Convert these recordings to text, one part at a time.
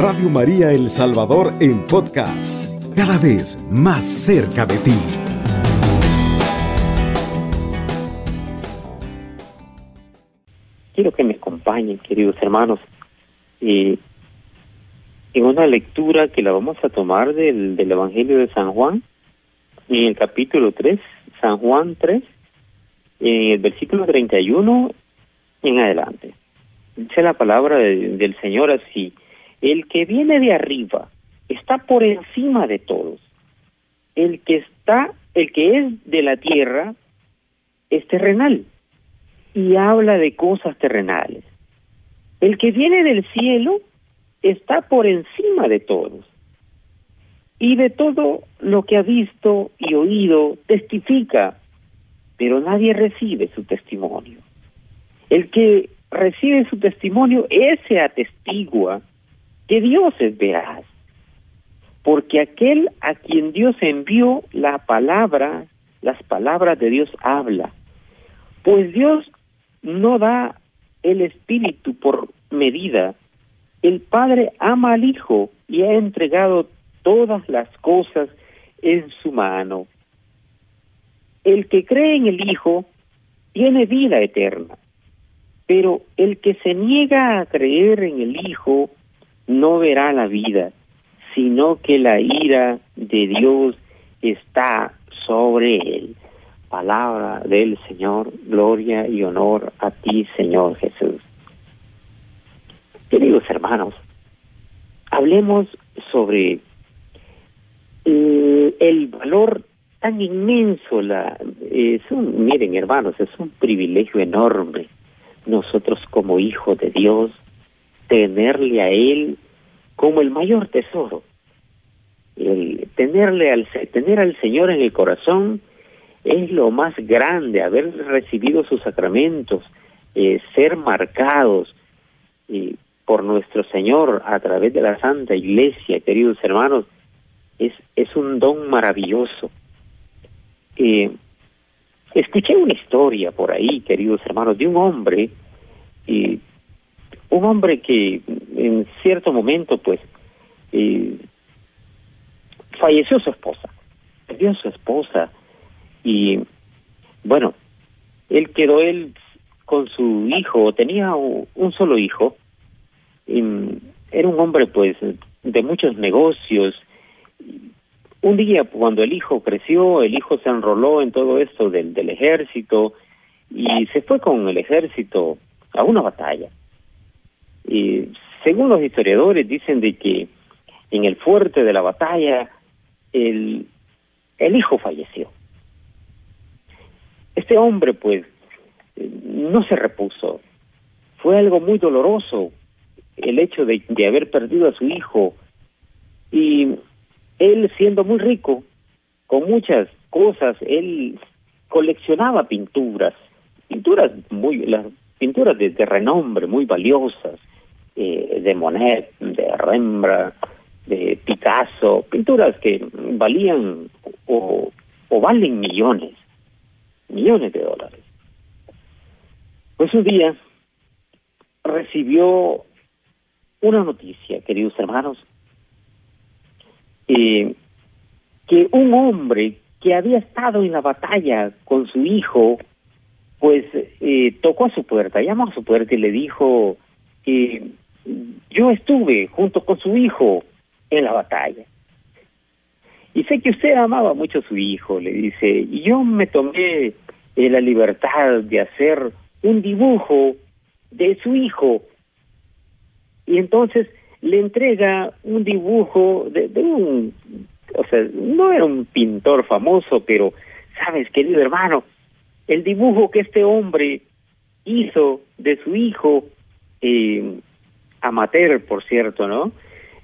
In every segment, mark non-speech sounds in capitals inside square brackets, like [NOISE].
Radio María El Salvador en podcast, cada vez más cerca de ti. Quiero que me acompañen, queridos hermanos, en una lectura que la vamos a tomar del, del Evangelio de San Juan, en el capítulo 3, San Juan 3, en el versículo 31 en adelante. Dice la palabra del Señor así, el que viene de arriba está por encima de todos. El que está, el que es de la tierra es terrenal y habla de cosas terrenales. El que viene del cielo está por encima de todos. Y de todo lo que ha visto y oído testifica, pero nadie recibe su testimonio. El que recibe su testimonio, ese atestigua que Dios es veraz. Porque aquel a quien Dios envió la palabra, las palabras de Dios habla. Pues Dios no da el Espíritu por medida. El Padre ama al Hijo y ha entregado todas las cosas en su mano. El que cree en el Hijo tiene vida eterna pero el que se niega a creer en el Hijo no verá la vida, sino que la ira de Dios está sobre él. Palabra del Señor, gloria y honor a ti, Señor Jesús. Queridos hermanos, hablemos sobre el, valor tan inmenso. La, es un, miren, hermanos, es un privilegio enorme nosotros como hijos de Dios, tenerle a Él como el mayor tesoro. El tenerle al, tener al Señor en el corazón es lo más grande, haber recibido sus sacramentos, eh, ser marcados eh, por nuestro Señor a través de la Santa Iglesia, queridos hermanos, es, es un don maravilloso. Eh, Escuché una historia por ahí, queridos hermanos, de un hombre, y un hombre que en cierto momento, pues, eh, falleció su esposa, perdió su esposa, y bueno, él quedó él con su hijo, tenía un solo hijo, y era un hombre, pues, de muchos negocios, un día, cuando el hijo creció, el hijo se enroló en todo esto del ejército y se fue con el ejército a una batalla. Según los historiadores dicen de que en el fuerte de la batalla el, el hijo falleció. Este hombre pues no se repuso. Fue algo muy doloroso el hecho de, de haber perdido a su hijo y él siendo muy rico, con muchas cosas, él coleccionaba pinturas, pinturas muy, las pinturas de, renombre, muy valiosas, eh, de Monet, de Rembrandt, de Picasso, pinturas que valían o, o valen millones, millones de dólares. Pues un día recibió una noticia, queridos hermanos, eh, que un hombre que había estado en la batalla con su hijo, pues eh, tocó a su puerta, llamó a su puerta y le dijo que yo estuve junto con su hijo en la batalla. Y sé que usted amaba mucho a su hijo, le dice, y yo me tomé eh, la libertad de hacer un dibujo de su hijo. Y entonces le entrega un dibujo de, un, o sea, no era un pintor famoso, pero, sabes, querido hermano, el dibujo que este hombre hizo de su hijo, eh, amateur, por cierto, ¿no?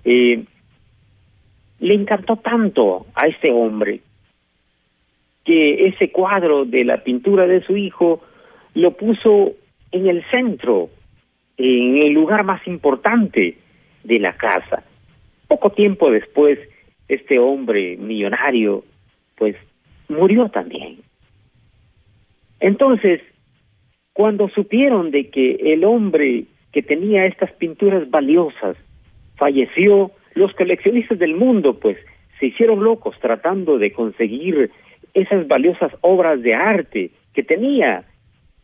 Le encantó tanto a este hombre que ese cuadro de la pintura de su hijo lo puso en el centro, en el lugar más importante de la casa. Poco tiempo después, este hombre millonario, pues murió también. Entonces, cuando supieron de que el hombre que tenía estas pinturas valiosas falleció, los coleccionistas del mundo pues se hicieron locos tratando de conseguir esas valiosas obras de arte que tenía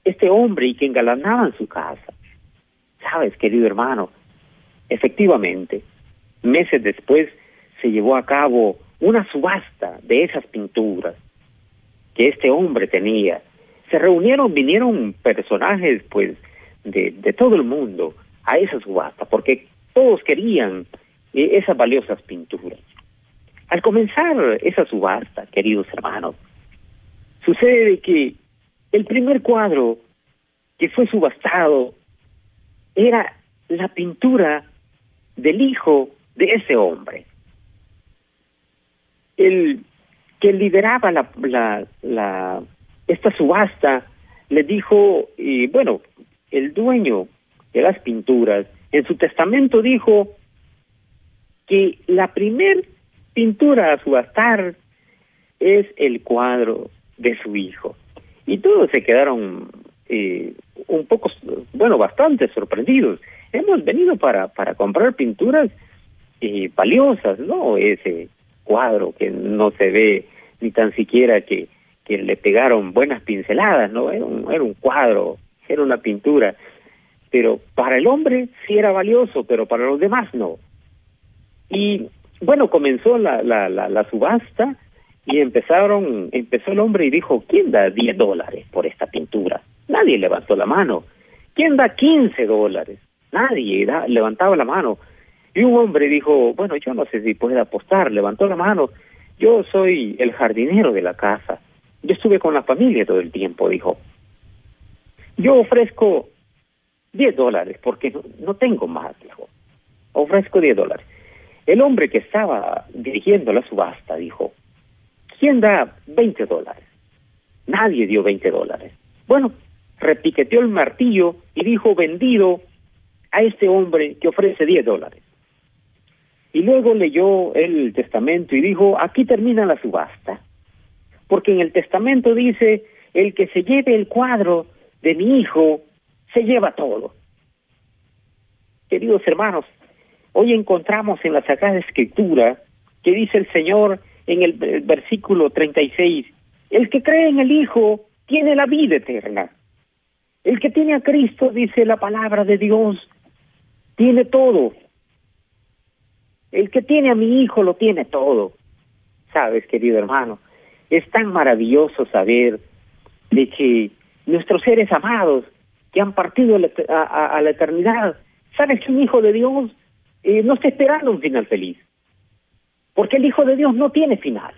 este hombre y que engalanaban su casa. Sabes, querido hermano, efectivamente, meses después se llevó a cabo una subasta de esas pinturas que este hombre tenía. Se reunieron, vinieron personajes pues de, todo el mundo a esa subasta, porque todos querían eh, esas valiosas pinturas. Al comenzar esa subasta, queridos hermanos, sucede que el primer cuadro que fue subastado era la pintura del hijo de ese hombre. El que lideraba la, la, la esta subasta le dijo, y bueno, el dueño de las pinturas en su testamento dijo que la primer pintura a subastar es el cuadro de su hijo. Y todos se quedaron eh, un poco, bueno, bastante sorprendidos. Hemos venido para, para comprar pinturas eh, valiosas, ¿no? Ese cuadro que no se ve ni tan siquiera que, que le pegaron buenas pinceladas, ¿no? Era un, era un cuadro, era una pintura. Pero para el hombre sí era valioso, pero para los demás no. Y bueno, comenzó la, la, la, la subasta y empezaron, empezó el hombre y dijo, ¿quién da 10 dólares por esta pintura? Nadie levantó la mano. ¿Quién da 15 dólares? Nadie levantaba la mano. Y un hombre dijo, bueno, yo no sé si puede apostar, levantó la mano. Yo soy el jardinero de la casa. Yo estuve con la familia todo el tiempo, dijo. Yo ofrezco 10 dólares porque no, tengo más, dijo. Ofrezco 10 dólares. El hombre que estaba dirigiendo la subasta dijo, ¿quién da 20 dólares? Nadie dio 20 dólares. Bueno, repiqueteó el martillo y dijo vendido a este hombre que ofrece 10 dólares. Y luego leyó el testamento y dijo, aquí termina la subasta, porque en el testamento dice, el que se lleve el cuadro de mi hijo, se lleva todo. Queridos hermanos, hoy encontramos en la Sagrada Escritura que dice el Señor en el versículo 36, el que cree en el Hijo tiene la vida eterna. El que tiene a Cristo, dice la palabra de Dios, tiene todo. El que tiene a mi hijo lo tiene todo. Sabes, querido hermano, es tan maravilloso saber de que nuestros seres amados que han partido a, la eternidad, sabes que un hijo de Dios eh, no está esperando un final feliz. Porque el hijo de Dios no tiene final.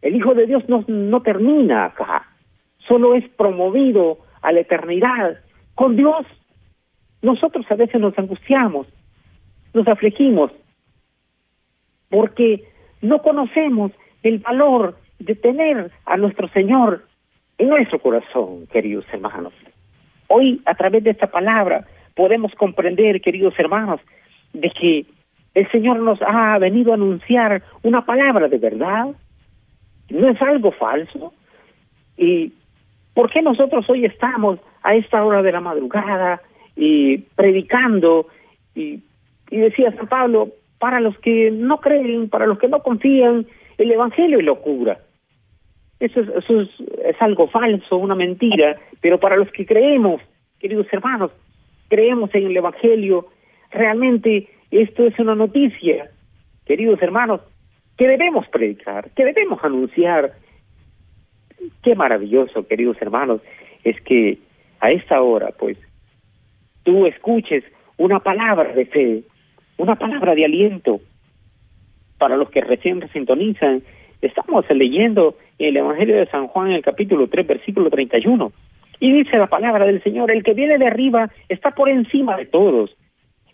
El hijo de Dios no, no termina acá. Solo es promovido a la eternidad con Dios. Nosotros a veces nos angustiamos, nos afligimos, porque no conocemos el valor de tener a nuestro Señor en nuestro corazón, queridos hermanos. Hoy, a través de esta palabra, podemos comprender, queridos hermanos, de que el Señor nos ha venido a anunciar una palabra de verdad, no es algo falso. Y ¿Por qué nosotros hoy estamos a esta hora de la madrugada y predicando? Y, y decía San Pablo, para los que no creen, para los que no confían, el Evangelio es locura. Eso es, eso es, algo falso, una mentira, pero para los que creemos, queridos hermanos, creemos en el Evangelio, realmente esto es una noticia, queridos hermanos, que debemos predicar, que debemos anunciar, qué maravilloso, queridos hermanos, es que a esta hora, pues, tú escuches una palabra de fe, una palabra de aliento. Para los que recién sintonizan, estamos leyendo el Evangelio de San Juan, el capítulo 3, versículo 31. Y dice la palabra del Señor, el que viene de arriba está por encima de todos.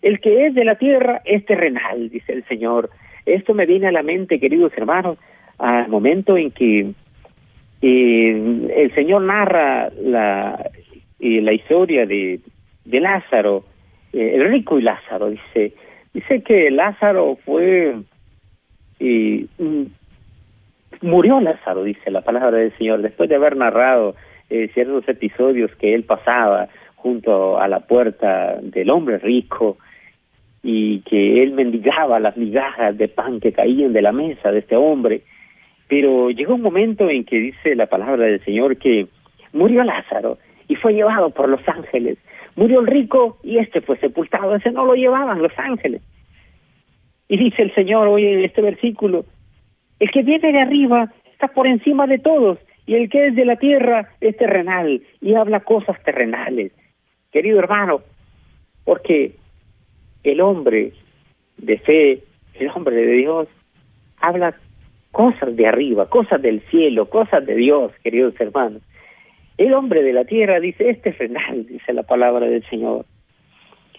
El que es de la tierra es terrenal, dice el Señor. Esto me viene a la mente, queridos hermanos, al momento en que el Señor narra la, la historia de, Lázaro, eh, el rico y Lázaro, dice, dice que Lázaro fue, murió Lázaro, dice la palabra del Señor, después de haber narrado eh, ciertos episodios que él pasaba junto a la puerta del hombre rico, y que él mendigaba las migajas de pan que caían de la mesa de este hombre. Pero llegó un momento en que dice la palabra del Señor que murió Lázaro y fue llevado por los ángeles. Murió el rico y este fue sepultado, ese no lo llevaban los ángeles. Y dice el Señor hoy en este versículo, el que viene de arriba está por encima de todos y el que es de la tierra es terrenal y habla cosas terrenales. Querido hermano, porque el hombre de fe, el hombre de Dios, habla cosas de arriba, cosas del cielo, cosas de Dios, queridos hermanos. El hombre de la tierra dice, este es dice la palabra del Señor.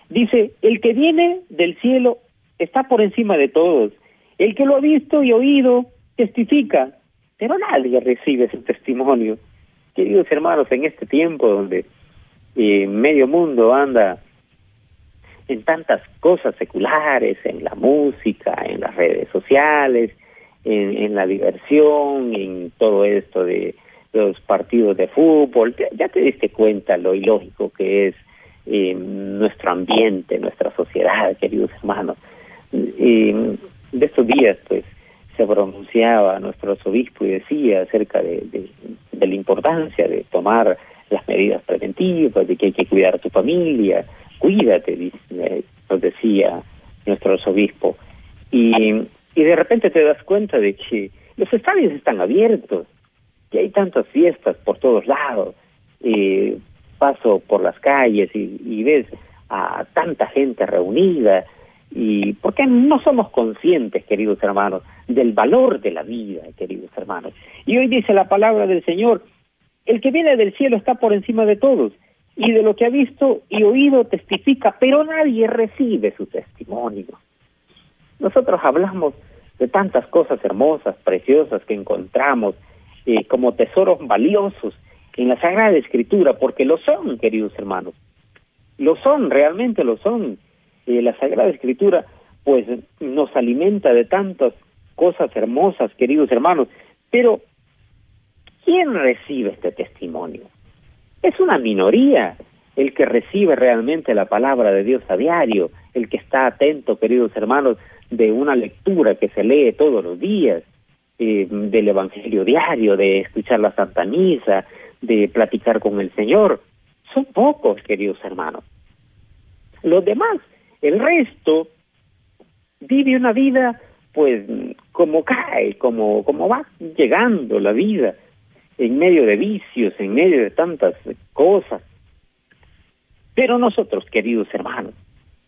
Dice, el que viene del cielo está por encima de todos. El que lo ha visto y oído testifica, pero nadie recibe su testimonio. Queridos hermanos, en este tiempo donde eh, medio mundo anda en tantas cosas seculares, en la música, en las redes sociales, en, la diversión, en todo esto de los partidos de fútbol, ya te diste cuenta lo ilógico que es eh, nuestro ambiente, nuestra sociedad, queridos hermanos. Y de estos días, pues, se pronunciaba nuestro arzobispo y decía acerca de, la importancia de tomar las medidas preventivas, de que hay que cuidar a tu familia, cuídate, nos decía nuestro arzobispo. Y, y de repente te das cuenta de que los estadios están abiertos, que hay tantas fiestas por todos lados. Eh, paso por las calles y, y ves a tanta gente reunida. Y porque no somos conscientes, queridos hermanos, del valor de la vida, queridos hermanos. Y hoy dice la palabra del Señor, el que viene del cielo está por encima de todos y de lo que ha visto y oído testifica, pero nadie recibe su testimonio. Nosotros hablamos de tantas cosas hermosas, preciosas que encontramos eh, como tesoros valiosos en la Sagrada Escritura, porque lo son, queridos hermanos. Lo son, realmente lo son. Eh, la Sagrada Escritura, pues, nos alimenta de tantas cosas hermosas, queridos hermanos. Pero, ¿quién recibe este testimonio? Es una minoría el que recibe realmente la palabra de Dios a diario, el que está atento, queridos hermanos, de una lectura que se lee todos los días, eh, del Evangelio diario, de escuchar la Santa Misa, de platicar con el Señor. Son pocos, queridos hermanos. Los demás, el resto, vive una vida, pues, como cae, como, como va llegando la vida en medio de vicios, en medio de tantas cosas. Pero nosotros, queridos hermanos,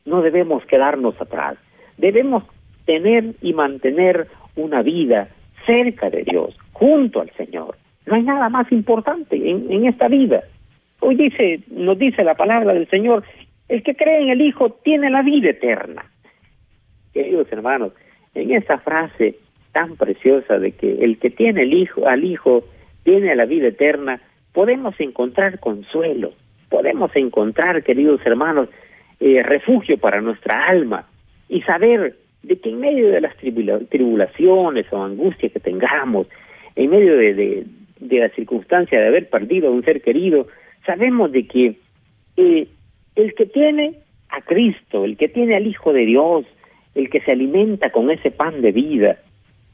no debemos quedarnos atrás. Debemos tener y mantener una vida cerca de Dios, junto al Señor. No hay nada más importante en, en esta vida. Hoy dice, nos dice la palabra del Señor, el que cree en el Hijo tiene la vida eterna. Queridos hermanos, en esa frase tan preciosa de que el que tiene el hijo, al Hijo tiene la vida eterna, podemos encontrar consuelo, podemos encontrar, queridos hermanos, eh, refugio para nuestra alma y saber de que en medio de las tribulaciones o angustias que tengamos, en medio de, de, de, la circunstancia de haber perdido a un ser querido, sabemos de que eh, el que tiene a Cristo, el que tiene al Hijo de Dios, el que se alimenta con ese pan de vida,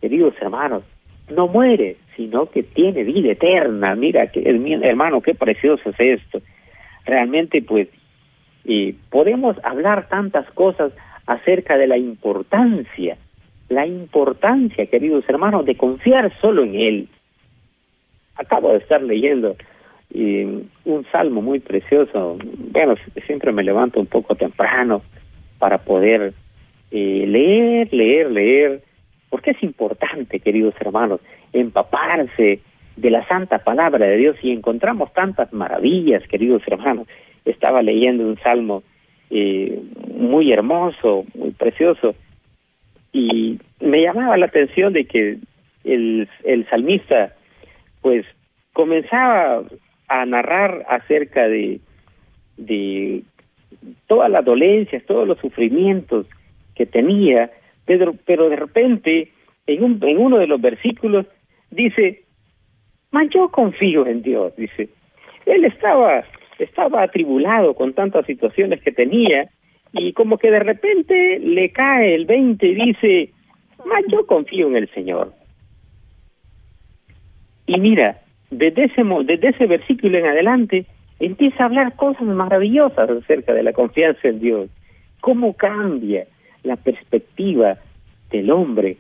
queridos hermanos, no muere, sino que tiene vida eterna. Mira, que, hermano, qué precioso es esto. Realmente, pues, podemos hablar tantas cosas acerca de la importancia, la importancia, queridos hermanos, de confiar solo en Él. Acabo de estar leyendo eh, un salmo muy precioso. Bueno, siempre me levanto un poco temprano para poder eh, leer, leer, leer porque es importante, queridos hermanos, empaparse de la santa palabra de Dios y encontramos tantas maravillas, queridos hermanos. Estaba leyendo un salmo eh, muy hermoso, muy precioso, y me llamaba la atención de que el, el salmista, pues, comenzaba a narrar acerca de, de todas las dolencias, todos los sufrimientos que tenía, pero, pero de repente, en, un, en uno de los versículos, dice, mas yo confío en Dios, dice. Él estaba, estaba atribulado con tantas situaciones que tenía y como que de repente le cae el 20 y dice, más yo confío en el Señor. Y mira, desde ese, versículo en adelante, empieza a hablar cosas maravillosas acerca de la confianza en Dios. ¿Cómo cambia la perspectiva del hombre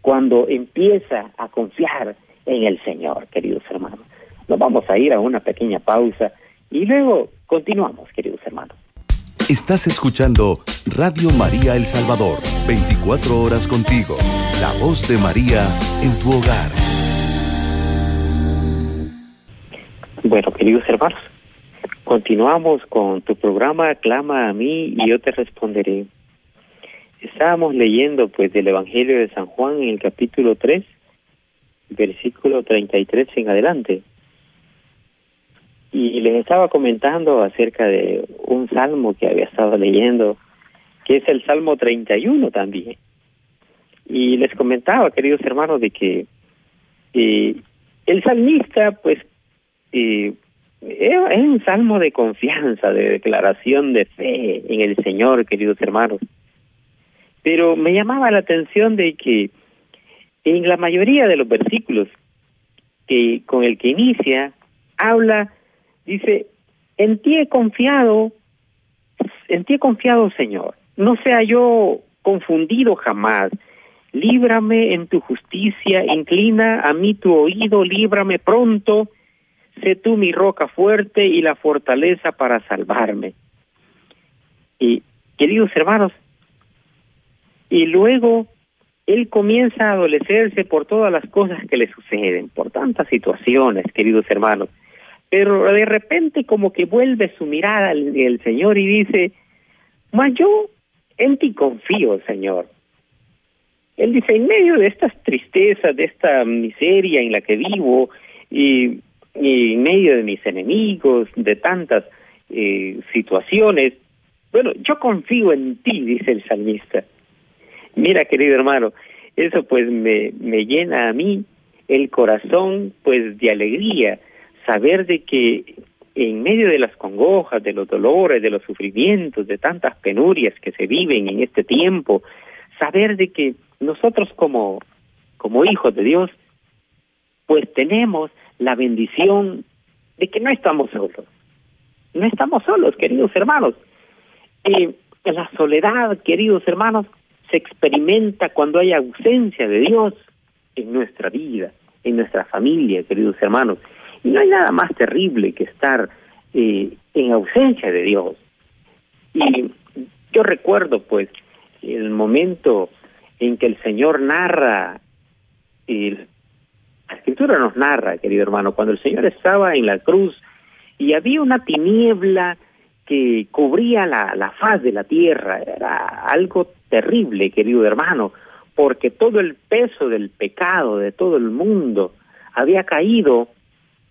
cuando empieza a confiar en el Señor, queridos hermanos? Nos vamos a ir a una pequeña pausa y luego continuamos, queridos hermanos. Estás escuchando Radio María El Salvador, 24 horas contigo, la voz de María en tu hogar. Bueno, queridos hermanos, continuamos con tu programa Clama a mí y yo te responderé. Estábamos leyendo pues del Evangelio de San Juan en el capítulo 3, versículo 33 en adelante. Y les estaba comentando acerca de un salmo que había estado leyendo, que es el Salmo 31 también. Y les comentaba, queridos hermanos, de que eh, el salmista, pues, eh, es un salmo de confianza, de declaración de fe en el Señor, queridos hermanos. Pero me llamaba la atención de que en la mayoría de los versículos que con el que inicia habla Dice, en ti he confiado, en ti he confiado, Señor. No sea yo confundido jamás. Líbrame en tu justicia, inclina a mí tu oído, líbrame pronto. Sé tú mi roca fuerte y la fortaleza para salvarme. Y, queridos hermanos, y luego él comienza a adolecerse por todas las cosas que le suceden, por tantas situaciones, queridos hermanos pero de repente como que vuelve su mirada al, Señor y dice, mas yo en ti confío, Señor. Él dice, en medio de estas tristezas, de esta miseria en la que vivo, y, en medio de mis enemigos, de tantas eh, situaciones, bueno, yo confío en ti, dice el salmista. Mira, querido hermano, eso pues me, me llena a mí el corazón pues de alegría, saber de que en medio de las congojas, de los dolores, de los sufrimientos, de tantas penurias que se viven en este tiempo, saber de que nosotros como, como hijos de Dios, pues tenemos la bendición de que no estamos solos. No estamos solos, queridos hermanos. la soledad, queridos hermanos, se experimenta cuando hay ausencia de Dios en nuestra vida, en nuestra familia, queridos hermanos. Y no hay nada más terrible que estar eh, en ausencia de Dios. Y yo recuerdo, pues, el momento en que el Señor narra, el, la Escritura nos narra, querido hermano, cuando el Señor estaba en la cruz y había una tiniebla que cubría la, la faz de la tierra, era algo terrible, querido hermano, porque todo el peso del pecado de todo el mundo había caído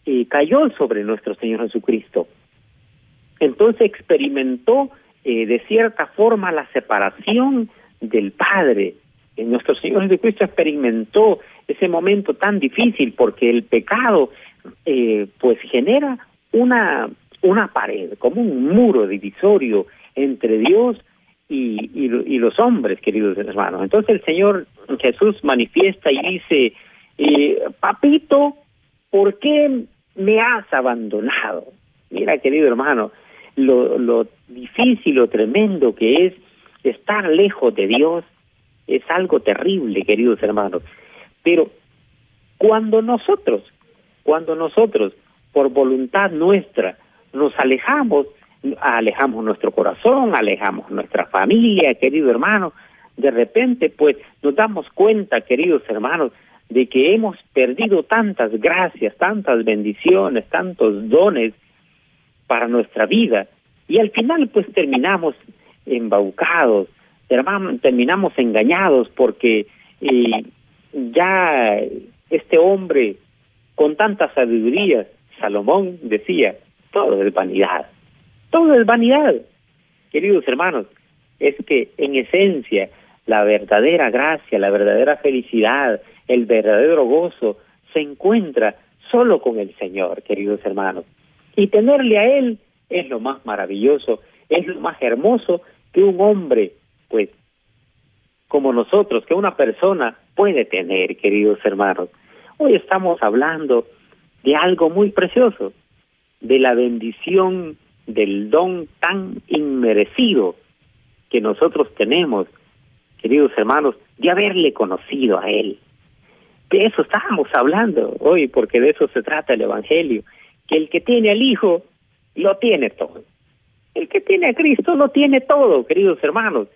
eh, cayó sobre nuestro Señor Jesucristo. Entonces experimentó eh, de cierta forma la separación del Padre. En eh, nuestro Señor Jesucristo experimentó ese momento tan difícil porque el pecado pues genera una, una pared, como un muro divisorio entre Dios y, y, los hombres, queridos hermanos. Entonces el Señor Jesús manifiesta y dice, papito, ¿por qué me has abandonado? Mira, querido hermano, lo, lo difícil, lo tremendo que es estar lejos de Dios es algo terrible, queridos hermanos. Pero cuando nosotros, cuando nosotros, por voluntad nuestra, nos alejamos, alejamos nuestro corazón, alejamos nuestra familia, querido hermano, de repente pues nos damos cuenta, queridos hermanos, de que hemos perdido tantas gracias, tantas bendiciones, tantos dones para nuestra vida y al final pues terminamos embaucados, terminamos engañados porque eh, ya este hombre con tanta sabiduría, Salomón decía, todo es vanidad, todo es vanidad. Queridos hermanos, es que en esencia la verdadera gracia, la verdadera felicidad, el verdadero gozo se encuentra solo con el Señor, queridos hermanos. Y tenerle a Él es lo más maravilloso, es lo más hermoso que un hombre, pues, como nosotros, que una persona puede tener, queridos hermanos. Hoy estamos hablando de algo muy precioso, de la bendición del don tan inmerecido que nosotros tenemos, queridos hermanos, de haberle conocido a Él. De eso estábamos hablando hoy, porque de eso se trata el Evangelio, que el que tiene al Hijo lo tiene todo. El que tiene a Cristo lo tiene todo, queridos hermanos.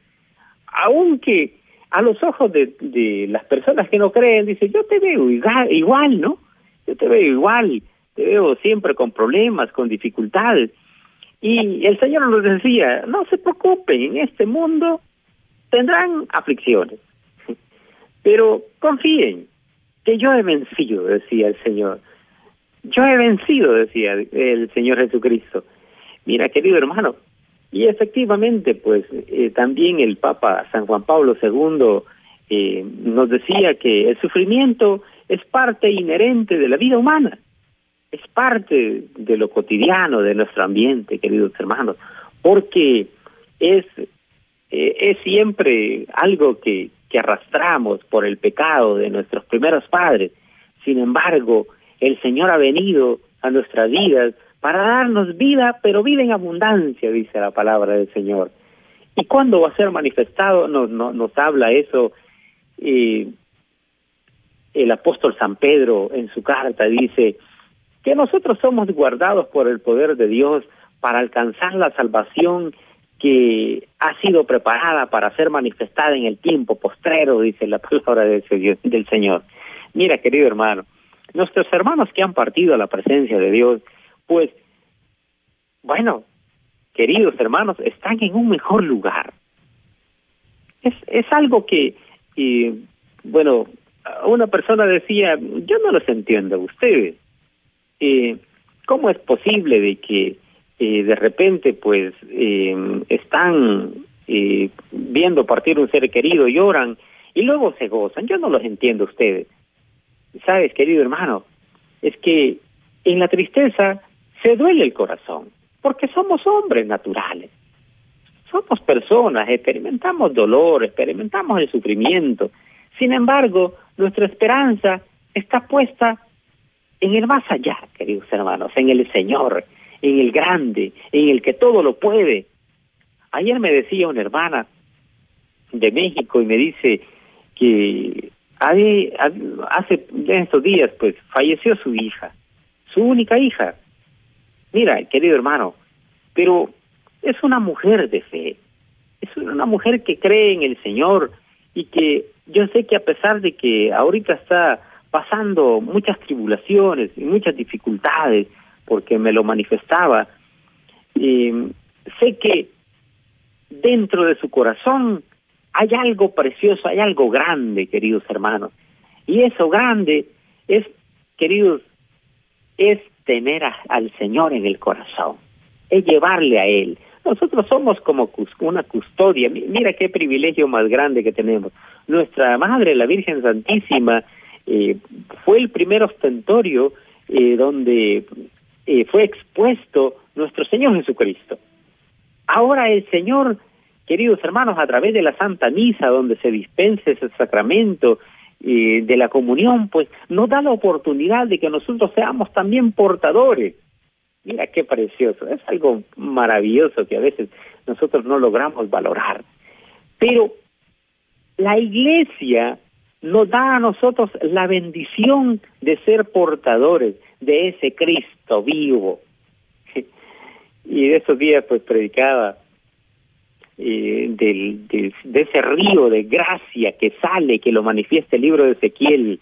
Aunque a los ojos de, de las personas que no creen, dice, yo te veo igual, igual, ¿no? Yo te veo igual, te veo siempre con problemas, con dificultades. Y el Señor nos decía, no se preocupen, en este mundo tendrán aflicciones, pero confíen, que yo he vencido, decía el Señor. Yo he vencido, decía el Señor Jesucristo. Mira, querido hermano, y efectivamente, pues eh, también el Papa San Juan Pablo II eh, nos decía que el sufrimiento es parte inherente de la vida humana, es parte de lo cotidiano, de nuestro ambiente, queridos hermanos, porque es, eh, es siempre algo que, que arrastramos por el pecado de nuestros primeros padres. Sin embargo, el Señor ha venido a nuestras vidas para darnos vida, pero vida en abundancia, dice la palabra del Señor. ¿Y cuándo va a ser manifestado? Nos, nos habla eso eh, el apóstol San Pedro en su carta, dice que nosotros somos guardados por el poder de Dios para alcanzar la salvación que ha sido preparada para ser manifestada en el tiempo postrero, dice la palabra del Señor. Mira, querido hermano, nuestros hermanos que han partido a la presencia de Dios, pues, bueno, queridos hermanos, están en un mejor lugar. Es, es algo que, bueno, una persona decía, yo no los entiendo a ustedes. Eh, ¿Cómo es posible de que eh, de repente pues eh, están eh, viendo partir un ser querido, lloran y luego se gozan? Yo no los entiendo a ustedes. ¿Sabes, querido hermano? Es que en la tristeza se duele el corazón, porque somos hombres naturales. Somos personas, experimentamos dolor, experimentamos el sufrimiento. Sin embargo, nuestra esperanza está puesta en el más allá, queridos hermanos, en el Señor, en el grande, en el que todo lo puede. Ayer me decía una hermana de México y me dice que hace estos días pues falleció su hija, su única hija. Mira, querido hermano, pero es una mujer de fe, es una mujer que cree en el Señor y que yo sé que a pesar de que ahorita está pasando muchas tribulaciones y muchas dificultades, porque me lo manifestaba, eh, sé que dentro de su corazón hay algo precioso, hay algo grande, queridos hermanos. Y eso grande es, queridos, es tener al Señor en el corazón, es llevarle a Él. Nosotros somos como una custodia. Mira qué privilegio más grande que tenemos. Nuestra Madre, la Virgen Santísima, eh, fue el primer ostentorio eh, donde eh, fue expuesto nuestro Señor Jesucristo. Ahora el Señor, queridos hermanos, a través de la Santa Misa, donde se dispensa ese sacramento de la comunión, pues nos da la oportunidad de que nosotros seamos también portadores Mira qué precioso, es algo maravilloso que a veces nosotros no logramos valorar. Pero la iglesia nos da a nosotros la bendición de ser portadores de ese Cristo vivo. [LAUGHS] Y de esos días pues predicaba eh, del, de ese río de gracia que sale, que lo manifiesta el libro de Ezequiel,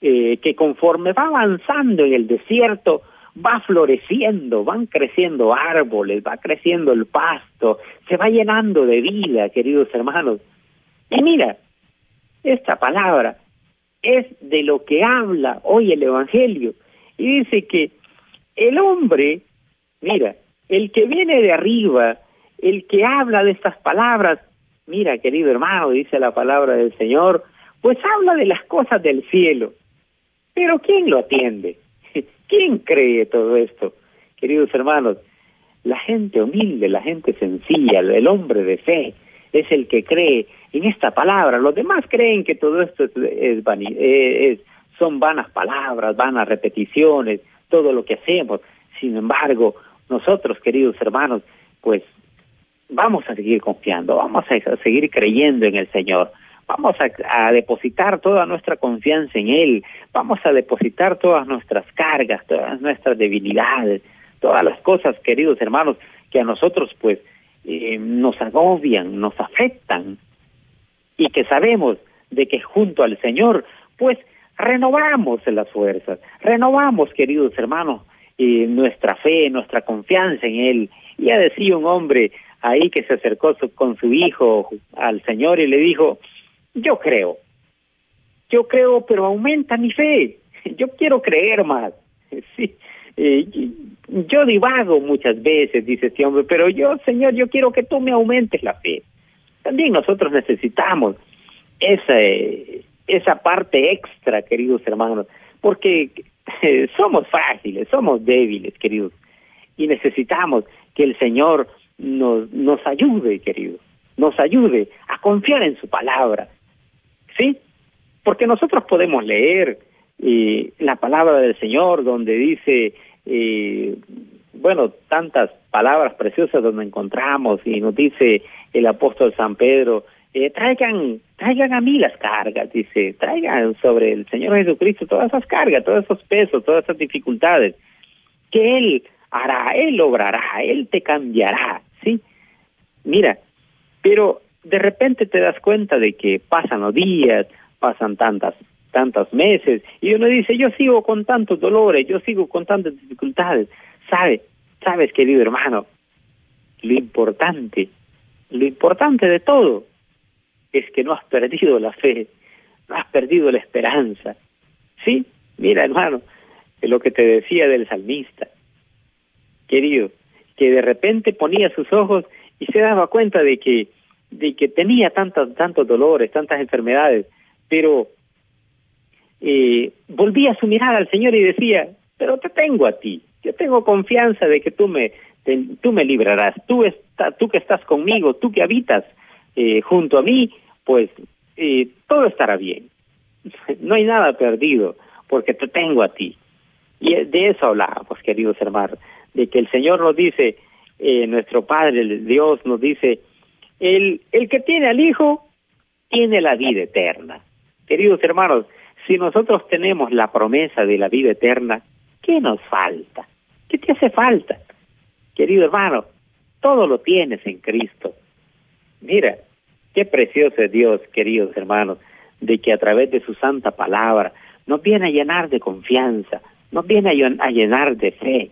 eh, que conforme va avanzando en el desierto, va floreciendo, van creciendo árboles, va creciendo el pasto, se va llenando de vida, queridos hermanos. Y mira, esta palabra es de lo que habla hoy el Evangelio. Y dice que el hombre, mira, el que viene de arriba, el que habla de estas palabras, mira, querido hermano, dice la palabra del Señor, pues habla de las cosas del cielo. Pero ¿quién lo atiende? [LAUGHS] ¿Quién cree todo esto? Queridos hermanos, La gente humilde, la gente sencilla, el hombre de fe, es el que cree en esta palabra. Los demás creen que todo esto es, es, son vanas palabras, vanas repeticiones, todo lo que hacemos. Sin embargo, nosotros, queridos hermanos, pues vamos a seguir confiando, vamos a seguir creyendo en el Señor, vamos a, depositar toda nuestra confianza en Él, vamos a depositar todas nuestras cargas, todas nuestras debilidades, todas las cosas, queridos hermanos, que a nosotros pues eh, nos agobian, nos afectan, y que sabemos de que junto al Señor pues renovamos las fuerzas, renovamos, queridos hermanos, eh, nuestra fe, nuestra confianza en Él. Ya decía un hombre ahí que se acercó con su hijo al Señor y le dijo, yo creo, yo creo, pero aumenta mi fe, yo quiero creer más. [LAUGHS] Sí, eh, yo divago muchas veces, dice este hombre, pero yo, Señor, yo quiero que tú me aumentes la fe. También nosotros necesitamos esa, esa parte extra, queridos hermanos, porque eh, somos frágiles, somos débiles, queridos, y necesitamos que el Señor nos, nos ayude, queridos, nos ayude a confiar en su palabra, ¿sí? Porque nosotros podemos leer eh, la palabra del Señor donde dice, eh, bueno, tantas palabras preciosas donde encontramos y nos dice el apóstol San Pedro, eh, traigan, traigan a mí las cargas, dice, traigan sobre el Señor Jesucristo todas esas cargas, todos esos pesos, todas esas dificultades, que Él hará, Él obrará, Él te cambiará, ¿sí? Mira, pero de repente te das cuenta de que pasan los días, pasan tantas tantos meses y uno dice yo sigo con tantos dolores yo sigo con tantas dificultades. Sabe sabes querido hermano lo importante lo importante de todo es que no has perdido la fe no has perdido la esperanza. Sí mira hermano lo que te decía del salmista querido que de repente ponía sus ojos y se daba cuenta de que de que tenía tantos tantos dolores tantas enfermedades pero eh, volvía su mirada al Señor y decía, pero te tengo a ti, yo tengo confianza de que tú me, tú me librarás, tú, está, tú que estás conmigo, tú que habitas eh, junto a mí, pues eh, todo estará bien. [LAUGHS] No hay nada perdido, porque te tengo a ti. Y de eso hablábamos, queridos hermanos, de que el Señor nos dice, eh, nuestro Padre, Dios nos dice, el, el que tiene al Hijo tiene la vida eterna. Queridos hermanos, si nosotros tenemos la promesa de la vida eterna, ¿qué nos falta? ¿Qué te hace falta? Querido hermano, todo lo tienes en Cristo. Mira, qué precioso es Dios, queridos hermanos, de que a través de su santa palabra nos viene a llenar de confianza, nos viene a llenar de fe,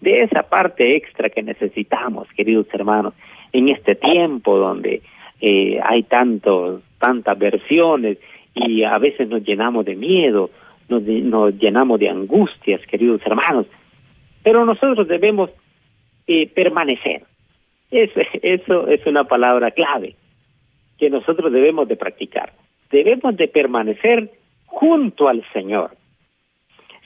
de esa parte extra que necesitamos, queridos hermanos, en este tiempo donde eh, hay tantos, tantas versiones y a veces nos llenamos de miedo, nos, nos llenamos de angustias, queridos hermanos, pero nosotros debemos eh, permanecer. Eso, eso es una palabra clave que nosotros debemos de practicar. Debemos de permanecer junto al Señor.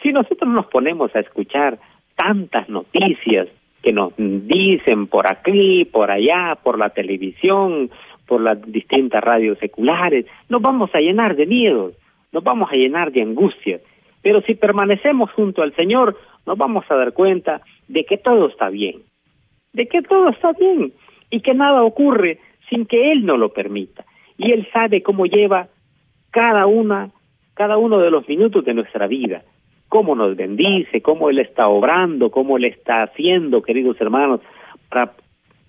Si nosotros nos ponemos a escuchar tantas noticias que nos dicen por aquí, por allá, por la televisión, por las distintas radios seculares, nos vamos a llenar de miedo, nos vamos a llenar de angustia. Pero si permanecemos junto al Señor, nos vamos a dar cuenta de que todo está bien, de que todo está bien y que nada ocurre sin que Él no lo permita. Y Él sabe cómo lleva cada una, cada uno de los minutos de nuestra vida, cómo nos bendice, cómo Él está obrando, cómo Él está haciendo, queridos hermanos, para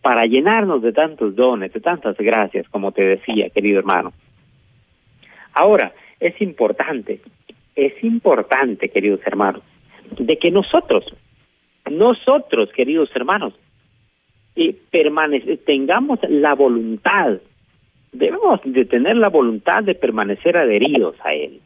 para llenarnos de tantos dones, de tantas gracias, como te decía, querido hermano. Ahora, es importante, es importante, queridos hermanos, de que nosotros, nosotros, queridos hermanos, y permanece, tengamos la voluntad, debemos de tener la voluntad de permanecer adheridos a Él,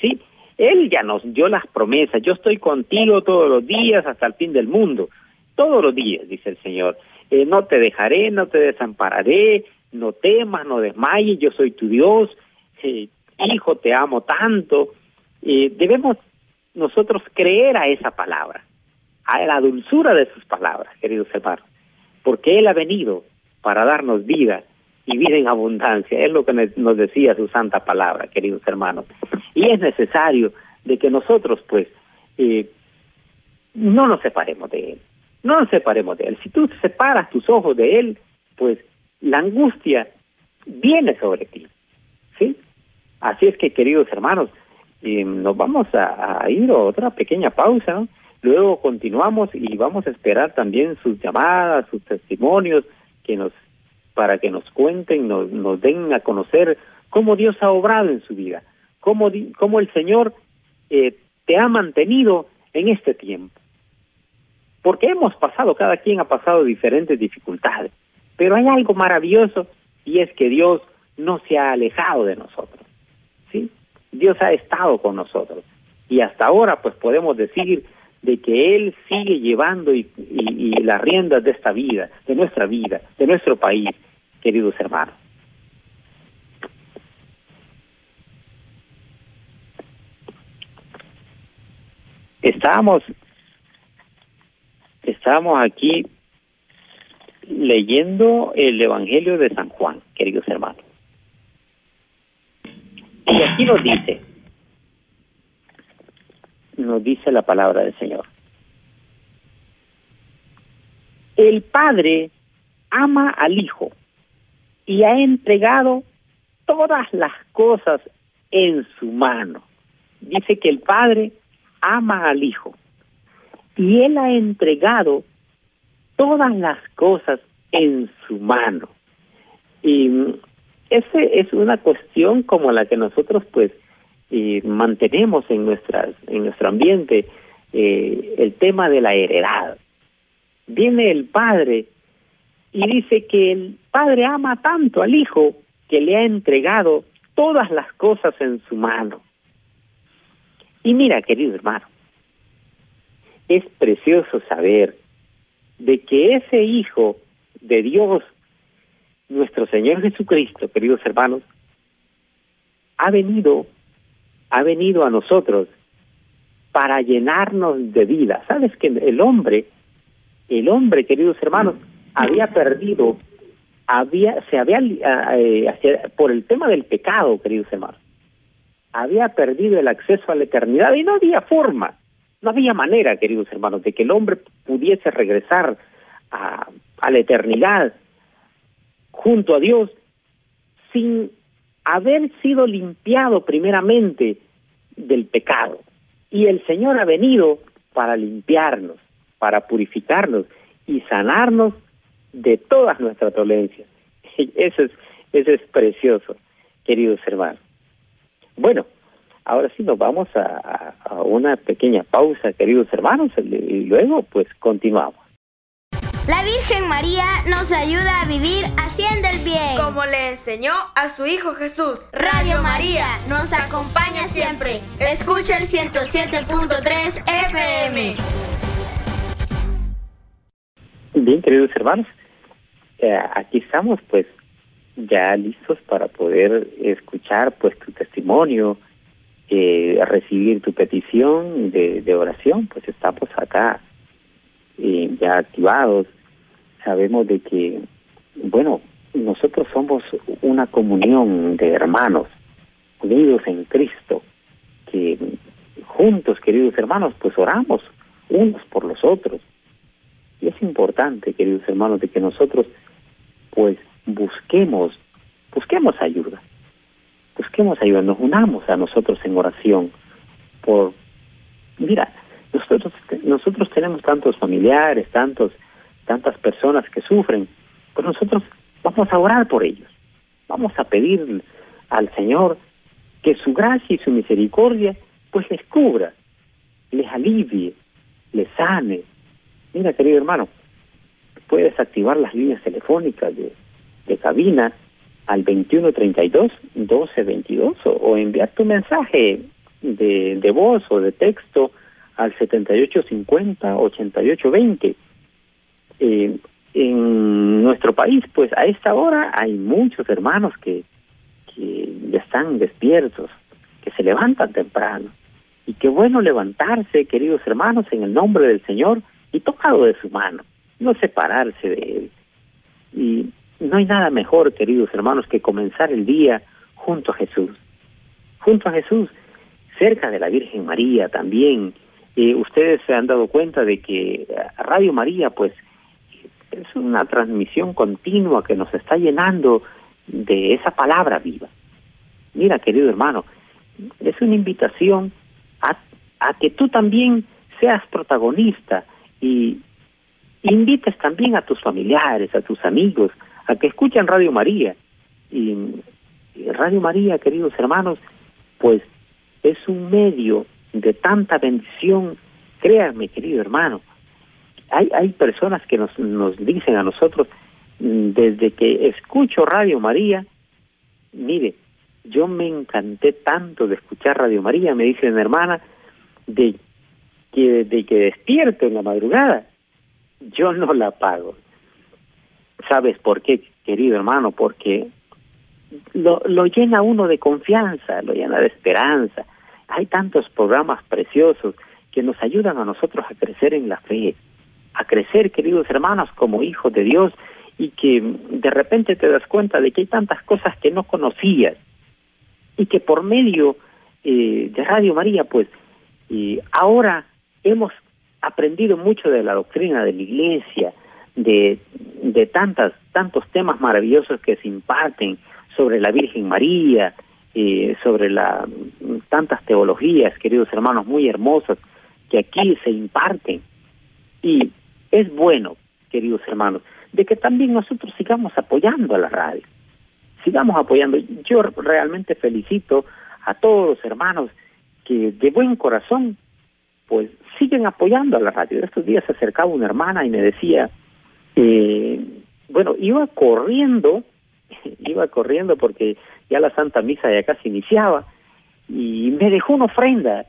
¿sí? Él ya nos dio las promesas, yo estoy contigo todos los días hasta el fin del mundo, todos los días, dice el Señor. Eh, no te dejaré, no te desampararé, no temas, no desmayes, yo soy tu Dios, eh, hijo, te amo tanto. Eh, debemos nosotros creer a esa palabra, a la dulzura de sus palabras, queridos hermanos. porque Él ha venido para darnos vida y vida en abundancia. Es lo que nos decía su santa palabra, queridos hermanos. Y es necesario de que nosotros, pues, eh, no nos separemos de Él. No nos separemos de Él. Si tú separas tus ojos de Él, pues la angustia viene sobre ti. ¿Sí? Así es que, queridos hermanos, eh, nos vamos a, ir a otra pequeña pausa, Luego continuamos y vamos a esperar también sus llamadas, sus testimonios, que nos para que nos cuenten, nos, nos den a conocer cómo Dios ha obrado en su vida, cómo, el Señor eh, te ha mantenido en este tiempo. Porque hemos pasado, cada quien ha pasado diferentes dificultades, pero hay algo maravilloso y es que Dios no se ha alejado de nosotros. ¿sí? Dios ha estado con nosotros. Y hasta ahora pues podemos decir de que Él sigue llevando y, las riendas de esta vida, de nuestra vida, de nuestro país, queridos hermanos. Estábamos, estábamos aquí leyendo el Evangelio de San Juan, queridos hermanos. Y aquí nos dice, nos dice la palabra del Señor. El Padre ama al Hijo y ha entregado todas las cosas en su mano. Dice que el Padre ama al Hijo y Él ha entregado todas las cosas en su mano. Y ese es una cuestión como la que nosotros pues y mantenemos en nuestras en nuestro ambiente eh, el tema de la heredad. Viene el padre y dice que el padre ama tanto al hijo que le ha entregado todas las cosas en su mano. Y mira, querido hermano, es precioso saber de que ese hijo de Dios, nuestro Señor Jesucristo, queridos hermanos, ha venido ha venido a nosotros para llenarnos de vida. ¿Sabes que el hombre, el hombre, queridos hermanos, había perdido, había, se había, eh, por el tema del pecado, queridos hermanos, había perdido el acceso a la eternidad y no había forma, no había manera, queridos hermanos, de que el hombre pudiese regresar a, la eternidad junto a Dios sin haber sido limpiado primeramente del pecado. Y el Señor ha venido para limpiarnos, para purificarnos y sanarnos de todas nuestras dolencias. [LAUGHS] Eso es, eso es precioso, queridos hermanos. Bueno, ahora sí nos vamos a, a una pequeña pausa, queridos hermanos, y luego pues continuamos. La Virgen María nos ayuda a vivir haciendo el bien. Como le enseñó a su Hijo Jesús. Radio María nos acompaña siempre. Escucha el 107.3 FM. Bien, queridos hermanos, eh, aquí estamos pues ya listos para poder escuchar pues tu testimonio, eh, recibir tu petición de, de oración, pues estamos acá eh, ya activados sabemos de que, bueno, nosotros somos una comunión de hermanos, unidos en Cristo, que juntos, queridos hermanos, pues oramos unos por los otros. Y es importante, queridos hermanos, de que nosotros pues busquemos, busquemos ayuda, busquemos ayuda, nos unamos a nosotros en oración por, mira, nosotros, nosotros tenemos tantos familiares, tantos tantas personas que sufren, pues nosotros vamos a orar por ellos. Vamos a pedir al Señor que su gracia y su misericordia pues les cubra, les alivie, les sane. Mira, querido hermano, puedes activar las líneas telefónicas de, de cabina al 2132-1222 o, o enviar tu mensaje de, de voz o de texto al 7850-8820 eh, en nuestro país, pues a esta hora hay muchos hermanos que, que están despiertos, que se levantan temprano. Y qué bueno levantarse, queridos hermanos, en el nombre del Señor y tocado de su mano. no separarse de Él. Y no hay nada mejor, queridos hermanos, que comenzar el día junto a Jesús. Junto a Jesús, cerca de la Virgen María también. Eh, ustedes se han dado cuenta de que Radio María, pues, es una transmisión continua que nos está llenando de esa palabra viva. Mira, querido hermano, es una invitación a, a que tú también seas protagonista y invites también a tus familiares, a tus amigos, a que escuchen Radio María. Y, Radio María, queridos hermanos, pues es un medio de tanta bendición. Créanme, querido hermano, hay, hay personas que nos, nos dicen a nosotros, mm, desde que escucho Radio María, mire, yo me encanté tanto de escuchar Radio María, me dice una hermana, de que, de que despierto en la madrugada, yo no la pago. ¿Sabes por qué, querido hermano? Porque lo, lo llena uno de confianza, lo llena de esperanza. Hay tantos programas preciosos que nos ayudan a nosotros a crecer en la fe, a crecer, queridos hermanos, como hijos de Dios y que de repente te das cuenta de que hay tantas cosas que no conocías y que por medio eh, de Radio María, pues, y ahora hemos aprendido mucho de la doctrina de la Iglesia, de, de tantas, tantos temas maravillosos que se imparten sobre la Virgen María, eh, sobre la, tantas teologías, queridos hermanos, muy hermosas que aquí se imparten. Y es bueno, queridos hermanos, de que también nosotros sigamos apoyando a la radio, sigamos apoyando. Yo realmente felicito a todos los hermanos que de buen corazón pues siguen apoyando a la radio. Estos días se acercaba una hermana y me decía, eh, bueno, iba corriendo, [LAUGHS] iba corriendo porque ya la Santa Misa ya casi iniciaba y me dejó una ofrenda.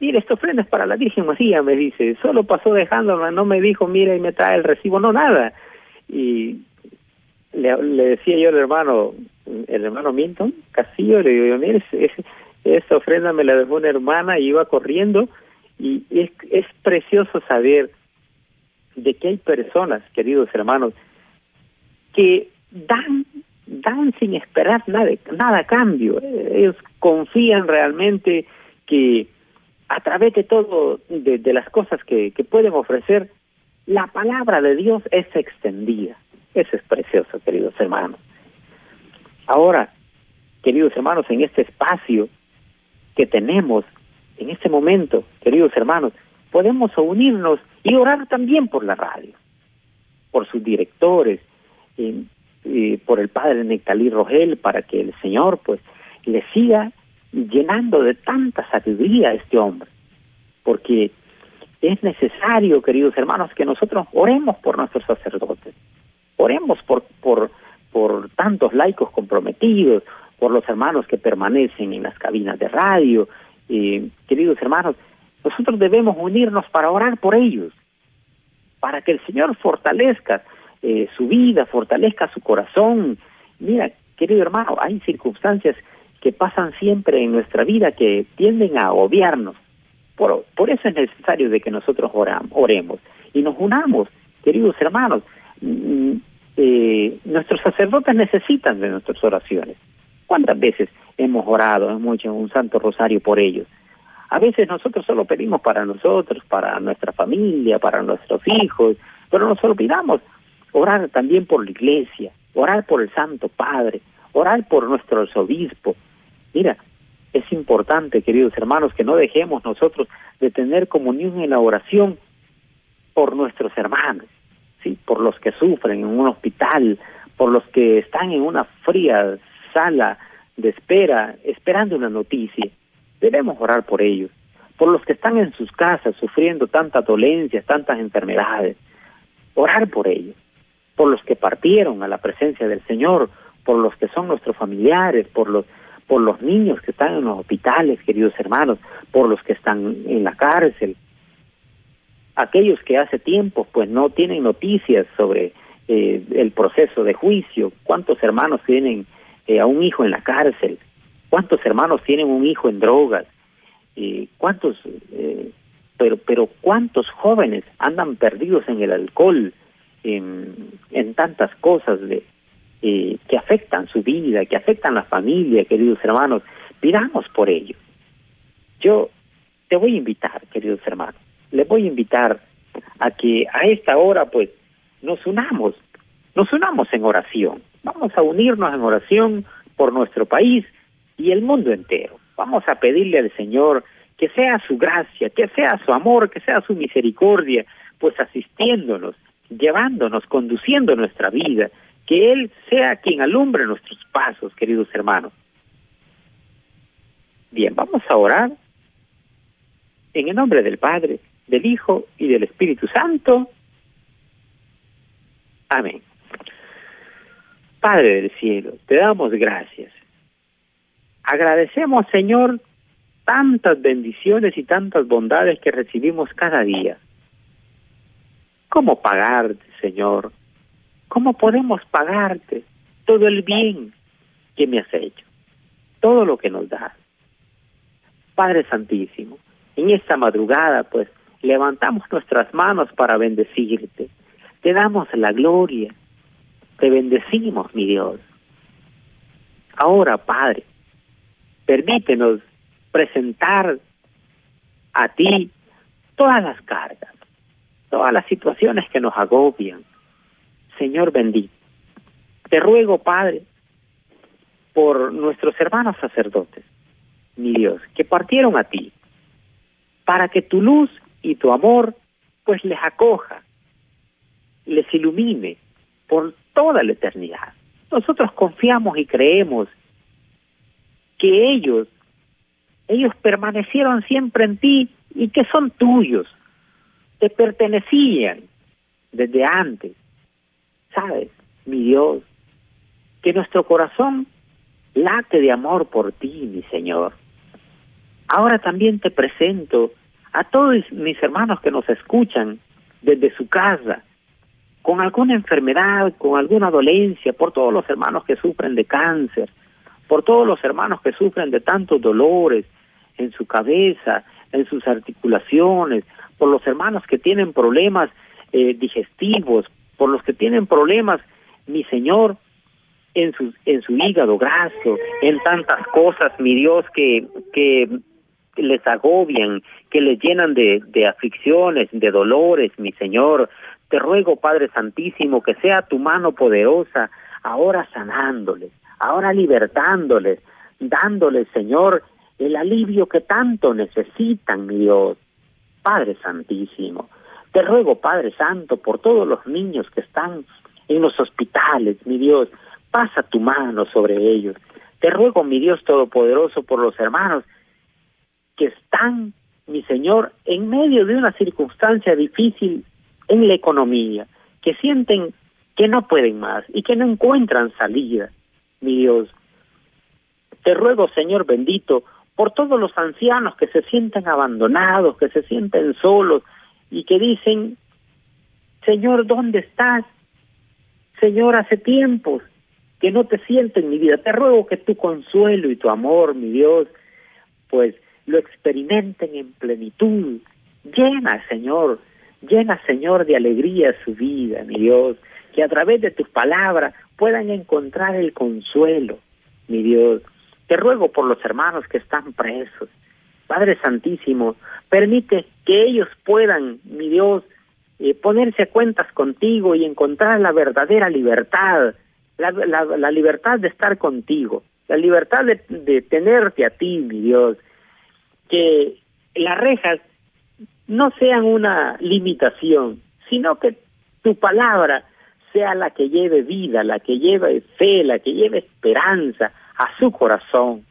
Mire, esta ofrenda es para la Virgen María, me dice. Solo pasó dejándola, no me dijo, mira, y me trae el recibo, no, nada. Y le, decía yo al hermano, el hermano Milton Castillo, le digo, mire, esta ofrenda me la dejó una hermana y iba corriendo y es, es precioso saber de que hay personas, queridos hermanos, que dan dan sin esperar nada, nada a cambio. Ellos confían realmente que a través de todo, de, las cosas que, que pueden ofrecer, la palabra de Dios es extendida. Eso es precioso, queridos hermanos. Ahora, queridos hermanos, en este espacio que tenemos en este momento, queridos hermanos, podemos unirnos y orar también por la radio, por sus directores, por el padre Nectalí Rogel, para que el Señor pues le siga llenando de tanta sabiduría a este hombre, porque es necesario, queridos hermanos, que nosotros oremos por nuestros sacerdotes, oremos por, por, por tantos laicos comprometidos, por los hermanos que permanecen en las cabinas de radio, eh, queridos hermanos, nosotros debemos unirnos para orar por ellos, para que el Señor fortalezca eh, su vida, fortalezca su corazón. Mira, querido hermano, hay circunstancias que pasan siempre en nuestra vida que tienden a agobiarnos. Por, por eso es necesario de que nosotros oramos, oremos y nos unamos, queridos hermanos. Mm, eh, nuestros sacerdotes necesitan de nuestras oraciones. ¿Cuántas veces hemos orado, hemos hecho un santo rosario por ellos? A veces nosotros solo pedimos para nosotros, para nuestra familia, para nuestros hijos, pero nos olvidamos orar también por la iglesia, orar por el Santo Padre, orar por nuestro arzobispo. Mira, es importante, queridos hermanos, que no dejemos nosotros de tener comunión en la oración por nuestros hermanos, sí, por los que sufren en un hospital, por los que están en una fría sala de espera, esperando una noticia. Debemos orar por ellos, por los que están en sus casas sufriendo tantas dolencias, tantas enfermedades. Orar por ellos, por los que partieron a la presencia del Señor, por los que son nuestros familiares, por los por los niños que están en los hospitales, queridos hermanos, por los que están en la cárcel, aquellos que hace tiempo pues no tienen noticias sobre eh, el proceso de juicio, cuántos hermanos tienen eh, a un hijo en la cárcel, cuántos hermanos tienen un hijo en drogas, eh, cuántos, eh, pero, pero cuántos jóvenes andan perdidos en el alcohol, en, tantas cosas de, eh, que afectan su vida, que afectan la familia, queridos hermanos. Pidamos por ello. Yo te voy a invitar, queridos hermanos, les voy a invitar a que a esta hora pues nos unamos, nos unamos en oración. Vamos a unirnos en oración por nuestro país y el mundo entero. Vamos a pedirle al Señor que sea su gracia, que sea su amor, que sea su misericordia, pues asistiéndonos, llevándonos, conduciendo nuestra vida, que Él sea quien alumbre nuestros pasos, queridos hermanos. Bien, vamos a orar en el nombre del Padre, del Hijo y del Espíritu Santo. Amén. Padre del cielo, te damos gracias. Agradecemos, Señor, tantas bendiciones y tantas bondades que recibimos cada día. ¿Cómo pagarte, Señor? ¿Cómo podemos pagarte todo el bien que me has hecho? Todo lo que nos das. Padre Santísimo, en esta madrugada, pues, levantamos nuestras manos para bendecirte. Te damos la gloria. Te bendecimos, mi Dios. Ahora, Padre, permítenos presentar a ti todas las cargas, todas las situaciones que nos agobian. Señor bendito, te ruego, Padre, por nuestros hermanos sacerdotes, mi Dios, que partieron a ti, para que tu luz y tu amor pues les acoja, les ilumine por toda la eternidad. Nosotros confiamos y creemos que ellos ellos permanecieron siempre en ti y que son tuyos, te pertenecían desde antes. ¿Sabes, mi Dios? Que nuestro corazón late de amor por ti, mi Señor. Ahora también te presento a todos mis hermanos que nos escuchan desde su casa, con alguna enfermedad, con alguna dolencia, por todos los hermanos que sufren de cáncer, por todos los hermanos que sufren de tantos dolores, en su cabeza, en sus articulaciones, por los hermanos que tienen problemas eh, digestivos, por los que tienen problemas, mi Señor, en su, en su hígado graso, en tantas cosas, mi Dios, que, que les agobian, que les llenan de, de aflicciones, de dolores, mi Señor. Te ruego, Padre Santísimo, que sea tu mano poderosa ahora sanándoles, ahora libertándoles, dándoles, Señor, el alivio que tanto necesitan, mi Dios. Padre Santísimo, te ruego, Padre Santo, por todos los niños que están en los hospitales, mi Dios, pasa tu mano sobre ellos. Te ruego, mi Dios Todopoderoso, por los hermanos que están, mi Señor, en medio de una circunstancia difícil en la economía, que sienten que no pueden más y que no encuentran salida, mi Dios. Te ruego, Señor bendito, por todos los ancianos que se sienten abandonados, que se sienten solos y que dicen, Señor, ¿dónde estás? Señor, hace tiempos que no te siento en mi vida. Te ruego que tu consuelo y tu amor, mi Dios, pues lo experimenten en plenitud. Llena, Señor, llena, Señor, de alegría su vida, mi Dios, que a través de tus palabras puedan encontrar el consuelo, mi Dios. Te ruego por los hermanos que están presos. Padre Santísimo, permite que ellos puedan, mi Dios, eh, ponerse a cuentas contigo y encontrar la verdadera libertad, la, libertad de estar contigo, la libertad de tenerte a ti, mi Dios. Que las rejas no sean una limitación, sino que tu palabra sea la que lleve vida, la que lleve fe, la que lleve esperanza, a su corazón,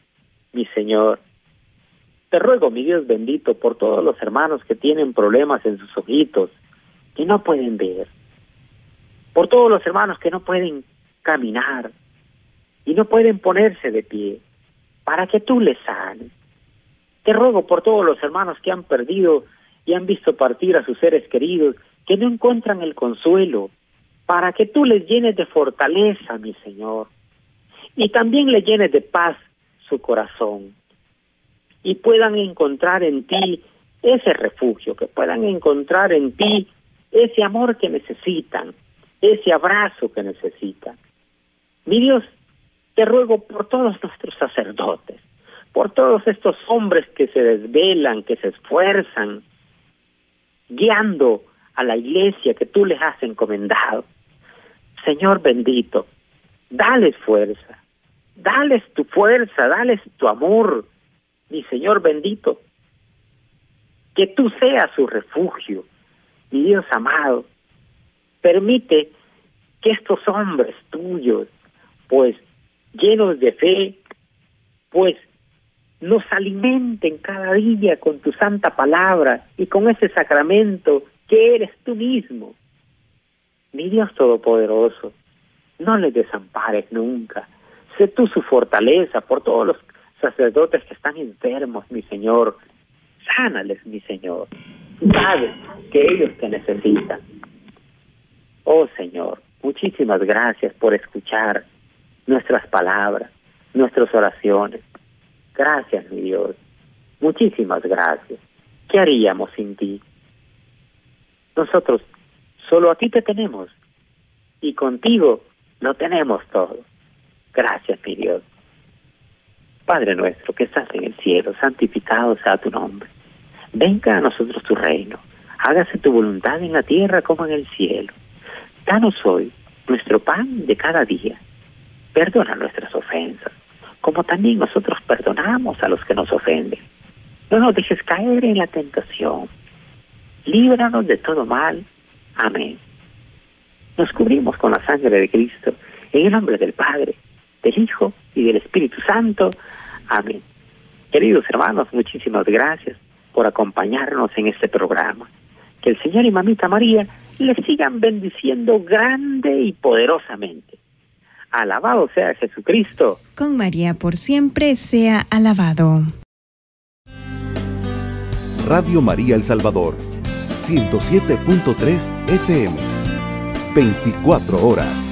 mi Señor. Te ruego, mi Dios bendito, por todos los hermanos que tienen problemas en sus ojitos, que no pueden ver, por todos los hermanos que no pueden caminar y no pueden ponerse de pie, para que tú les sanes. Te ruego por todos los hermanos que han perdido y han visto partir a sus seres queridos, que no encuentran el consuelo, para que tú les llenes de fortaleza, mi Señor y también le llenes de paz su corazón y puedan encontrar en ti ese refugio, que puedan encontrar en ti ese amor que necesitan, ese abrazo que necesitan. Mi Dios, te ruego por todos nuestros sacerdotes, por todos estos hombres que se desvelan, que se esfuerzan, guiando a la iglesia que tú les has encomendado. Señor bendito, dales fuerza, dales tu fuerza, dales tu amor, mi Señor bendito, que tú seas su refugio, mi Dios amado, permite que estos hombres tuyos, pues llenos de fe, pues nos alimenten cada día con tu santa palabra y con ese sacramento que eres tú mismo. Mi Dios Todopoderoso, no les desampares nunca. Sé tú su fortaleza por todos los sacerdotes que están enfermos, mi Señor. Sánales, mi Señor. Sabes que ellos te necesitan. Oh Señor, muchísimas gracias por escuchar nuestras palabras, nuestras oraciones. Gracias, mi Dios. Muchísimas gracias. ¿Qué haríamos sin ti? Nosotros solo a ti te tenemos y contigo lo tenemos todo. Gracias, mi Dios. Padre nuestro que estás en el cielo, santificado sea tu nombre. Venga a nosotros tu reino. Hágase tu voluntad en la tierra como en el cielo. Danos hoy nuestro pan de cada día. Perdona nuestras ofensas, como también nosotros perdonamos a los que nos ofenden. No nos dejes caer en la tentación. Líbranos de todo mal. Amén. Nos cubrimos con la sangre de Cristo, en el nombre del Padre, del Hijo y del Espíritu Santo. Amén. Queridos hermanos, muchísimas gracias por acompañarnos en este programa. Que el Señor y Mamita María les sigan bendiciendo grande y poderosamente. Alabado sea Jesucristo. Con María por siempre sea alabado. Radio María El Salvador, 107.3 FM, 24 horas.